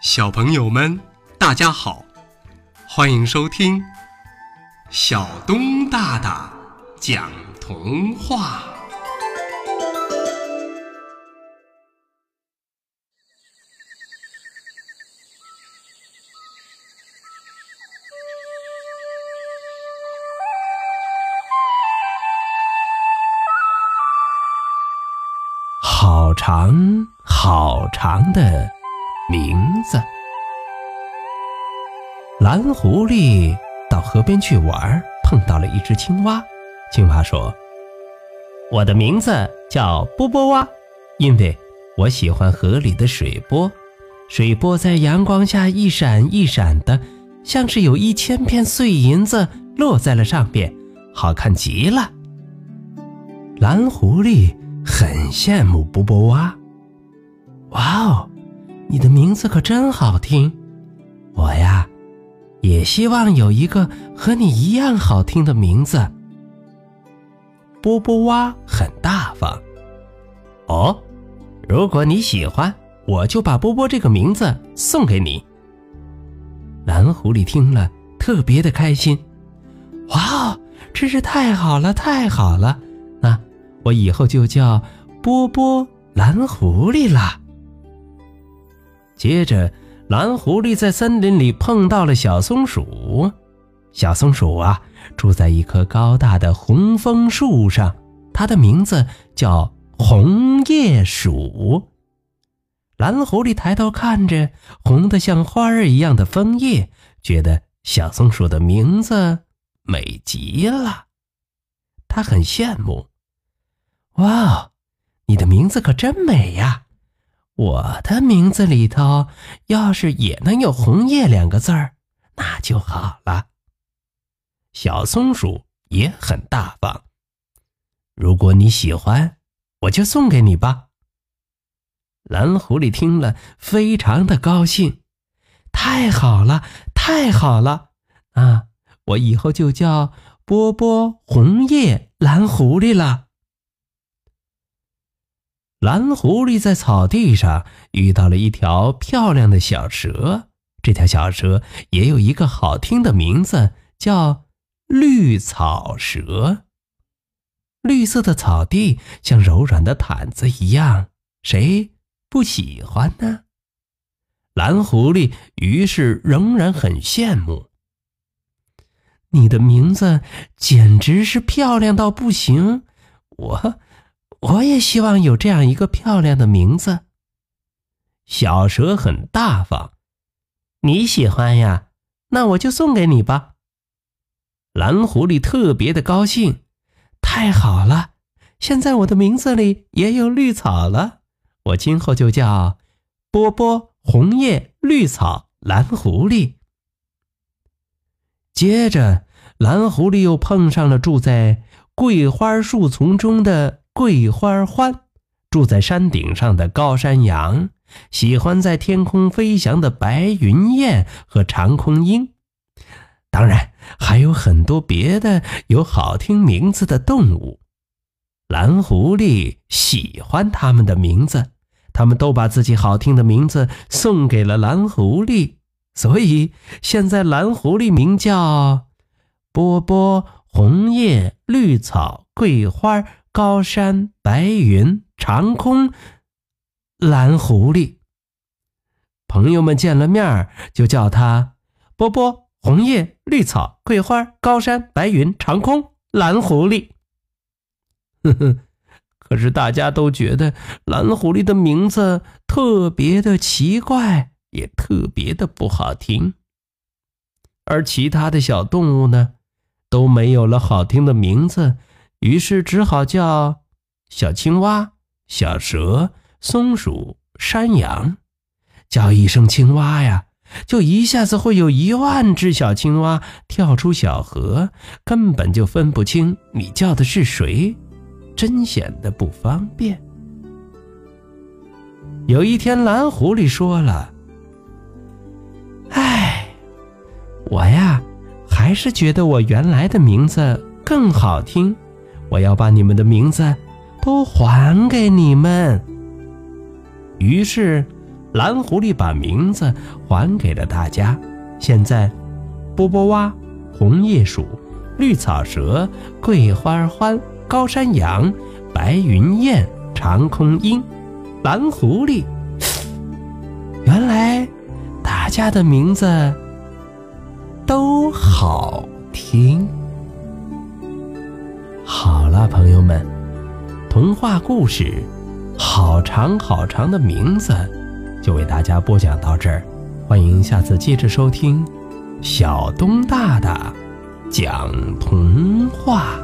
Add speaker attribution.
Speaker 1: 小朋友们，大家好，欢迎收听小东大大讲童话。
Speaker 2: 好长好长的名字。蓝狐狸到河边去玩，碰到了一只青蛙。青蛙说：“我的名字叫波波蛙，因为我喜欢河里的水波。水波在阳光下一闪一闪的，像是有一千片碎银子落在了上边，好看极了。”蓝狐狸。很羡慕波波蛙。哇哦，你的名字可真好听！我呀，也希望有一个和你一样好听的名字。波波蛙很大方。哦，如果你喜欢，我就把波波这个名字送给你。蓝狐狸听了，特别的开心。哇哦，真是太好了，太好了！那我以后就叫波波蓝狐狸了。接着，蓝狐狸在森林里碰到了小松鼠。小松鼠啊，住在一棵高大的红枫树上，它的名字叫红叶鼠。蓝狐狸抬头看着红的像花儿一样的枫叶，觉得小松鼠的名字美极了，他很羡慕。哇，你的名字可真美呀！我的名字里头要是也能有“红叶”两个字儿，那就好了。小松鼠也很大方，如果你喜欢，我就送给你吧。蓝狐狸听了，非常的高兴，太好了，太好了！啊，我以后就叫波波红叶蓝狐狸了。蓝狐狸在草地上遇到了一条漂亮的小蛇，这条小蛇也有一个好听的名字，叫绿草蛇。绿色的草地像柔软的毯子一样，谁不喜欢呢？蓝狐狸于是仍然很羡慕。你的名字简直是漂亮到不行，我。我也希望有这样一个漂亮的名字。小蛇很大方，你喜欢呀？那我就送给你吧。蓝狐狸特别的高兴，太好了！现在我的名字里也有绿草了，我今后就叫波波红叶绿草蓝狐狸。接着，蓝狐狸又碰上了住在桂花树丛中的。桂花欢，住在山顶上的高山羊，喜欢在天空飞翔的白云雁和长空鹰，当然还有很多别的有好听名字的动物。蓝狐狸喜欢他们的名字，他们都把自己好听的名字送给了蓝狐狸，所以现在蓝狐狸名叫波波、红叶、绿草、桂花。高山、白云、长空、蓝狐狸，朋友们见了面就叫他波波、红叶、绿草、桂花、高山、白云、长空、蓝狐狸。呵呵，可是大家都觉得蓝狐狸的名字特别的奇怪，也特别的不好听。而其他的小动物呢，都没有了好听的名字。于是只好叫小青蛙、小蛇、松鼠、山羊，叫一声青蛙呀，就一下子会有一万只小青蛙跳出小河，根本就分不清你叫的是谁，真显得不方便。有一天，蓝狐狸说了：“哎，我呀，还是觉得我原来的名字更好听。”我要把你们的名字都还给你们。于是，蓝狐狸把名字还给了大家。现在，波波蛙、红叶鼠、绿草蛇、桂花欢、高山羊、白云雁、长空鹰、蓝狐狸，原来大家的名字都好听。好了，朋友们，童话故事《好长好长的名字》就为大家播讲到这儿。欢迎下次接着收听小东大大讲童话。